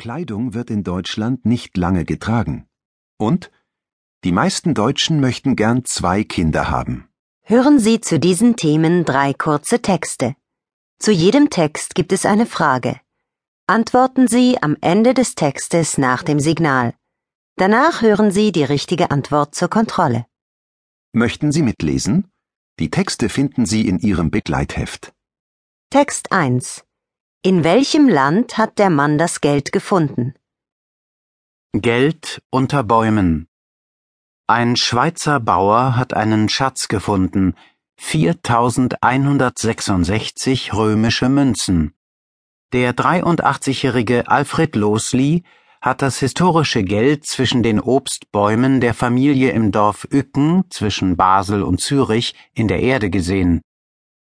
Kleidung wird in Deutschland nicht lange getragen. Und die meisten Deutschen möchten gern zwei Kinder haben. Hören Sie zu diesen Themen drei kurze Texte. Zu jedem Text gibt es eine Frage. Antworten Sie am Ende des Textes nach dem Signal. Danach hören Sie die richtige Antwort zur Kontrolle. Möchten Sie mitlesen? Die Texte finden Sie in Ihrem Begleitheft. Text 1 In welchem Land hat der Mann das Geld gefunden? Geld unter Bäumen. Ein Schweizer Bauer hat einen Schatz gefunden, 4166 römische Münzen. Der 83-jährige Alfred Losli hat das historische Geld zwischen den Obstbäumen der Familie im Dorf Ücken zwischen Basel und Zürich in der Erde gesehen.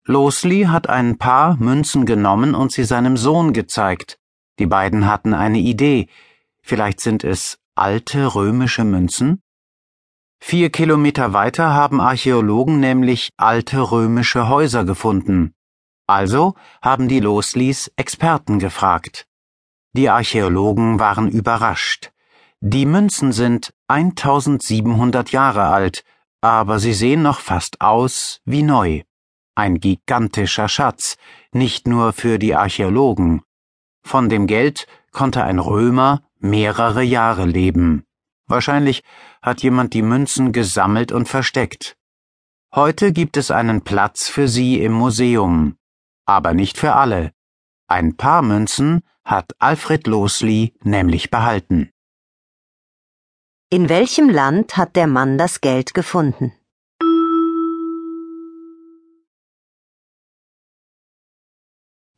Losli hat ein paar Münzen genommen und sie seinem Sohn gezeigt. Die beiden hatten eine Idee. Vielleicht sind es alte römische Münzen? Vier Kilometer weiter haben Archäologen nämlich alte römische Häuser gefunden. Also haben die Loslis Experten gefragt. Die Archäologen waren überrascht. Die Münzen sind 1700 Jahre alt, aber sie sehen noch fast aus wie neu. Ein gigantischer Schatz, nicht nur für die Archäologen. Von dem Geld konnte ein Römer mehrere Jahre leben. Wahrscheinlich hat jemand die Münzen gesammelt und versteckt. Heute gibt es einen Platz für sie im Museum. Aber nicht für alle. Ein paar Münzen hat Alfred Losli nämlich behalten. In welchem Land hat der Mann das Geld gefunden?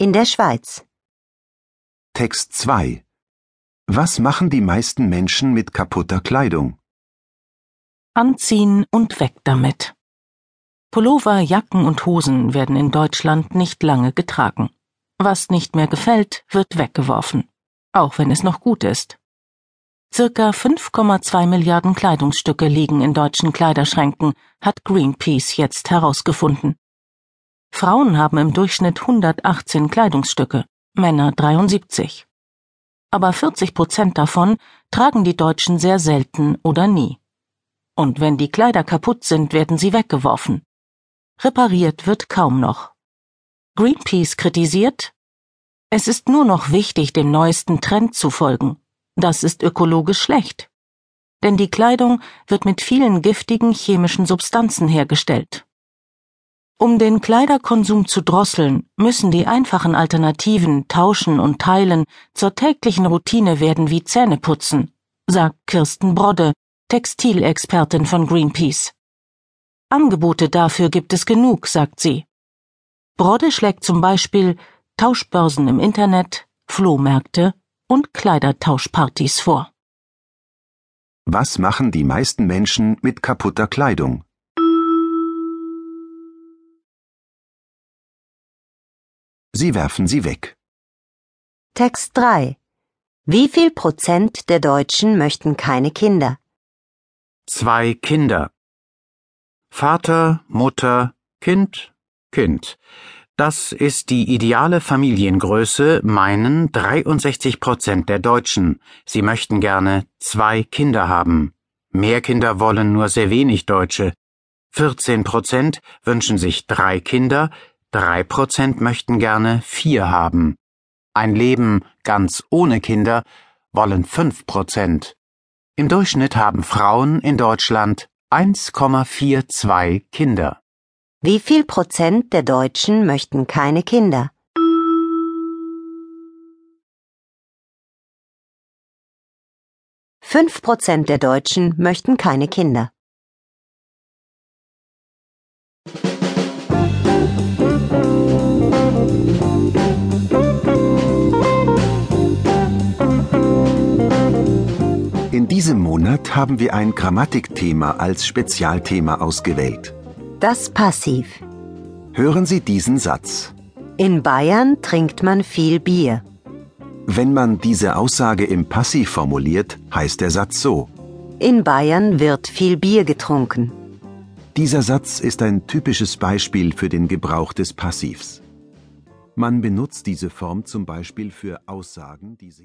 In der Schweiz. Text 2 Was machen die meisten Menschen mit kaputter Kleidung? Anziehen und weg damit. Pullover, Jacken und Hosen werden in Deutschland nicht lange getragen. Was nicht mehr gefällt, wird weggeworfen, auch wenn es noch gut ist. Circa 5,2 Milliarden Kleidungsstücke liegen in deutschen Kleiderschränken, hat Greenpeace jetzt herausgefunden. Frauen haben im Durchschnitt 118 Kleidungsstücke, Männer 73. Aber 40 Prozent davon tragen die Deutschen sehr selten oder nie. Und wenn die Kleider kaputt sind, werden sie weggeworfen. Repariert wird kaum noch. Greenpeace kritisiert, es ist nur noch wichtig, dem neuesten Trend zu folgen. Das ist ökologisch schlecht. Denn die Kleidung wird mit vielen giftigen chemischen Substanzen hergestellt. Um den Kleiderkonsum zu drosseln, müssen die einfachen Alternativen Tauschen und Teilen zur täglichen Routine werden wie Zähneputzen, sagt Kirsten Brodde, Textilexpertin von Greenpeace. Angebote dafür gibt es genug, sagt sie. Brodde schlägt zum Beispiel Tauschbörsen im Internet, Flohmärkte und Kleidertauschpartys vor. Was machen die meisten Menschen mit kaputter Kleidung? Sie werfen sie weg. Text 3 Wie viel Prozent der Deutschen möchten keine Kinder? Zwei Kinder. Vater, Mutter, Kind, Kind. Das ist die ideale Familiengröße, meinen 63 Prozent der Deutschen. Sie möchten gerne zwei Kinder haben. Mehr Kinder wollen nur sehr wenig Deutsche. 14 Prozent wünschen sich drei Kinder, Drei Prozent möchten gerne vier haben. Ein Leben ganz ohne Kinder wollen fünf Prozent. Im Durchschnitt haben Frauen in Deutschland 1,42 Kinder. Wie viel Prozent der Deutschen möchten keine Kinder? Fünf Prozent der Deutschen möchten keine Kinder. Diesem Monat haben wir ein Grammatikthema als Spezialthema ausgewählt. Das Passiv. Hören Sie diesen Satz. In Bayern trinkt man viel Bier. Wenn man diese Aussage im Passiv formuliert, heißt der Satz so. In Bayern wird viel Bier getrunken. Dieser Satz ist ein typisches Beispiel für den Gebrauch des Passivs. Man benutzt diese Form zum Beispiel für Aussagen, die sich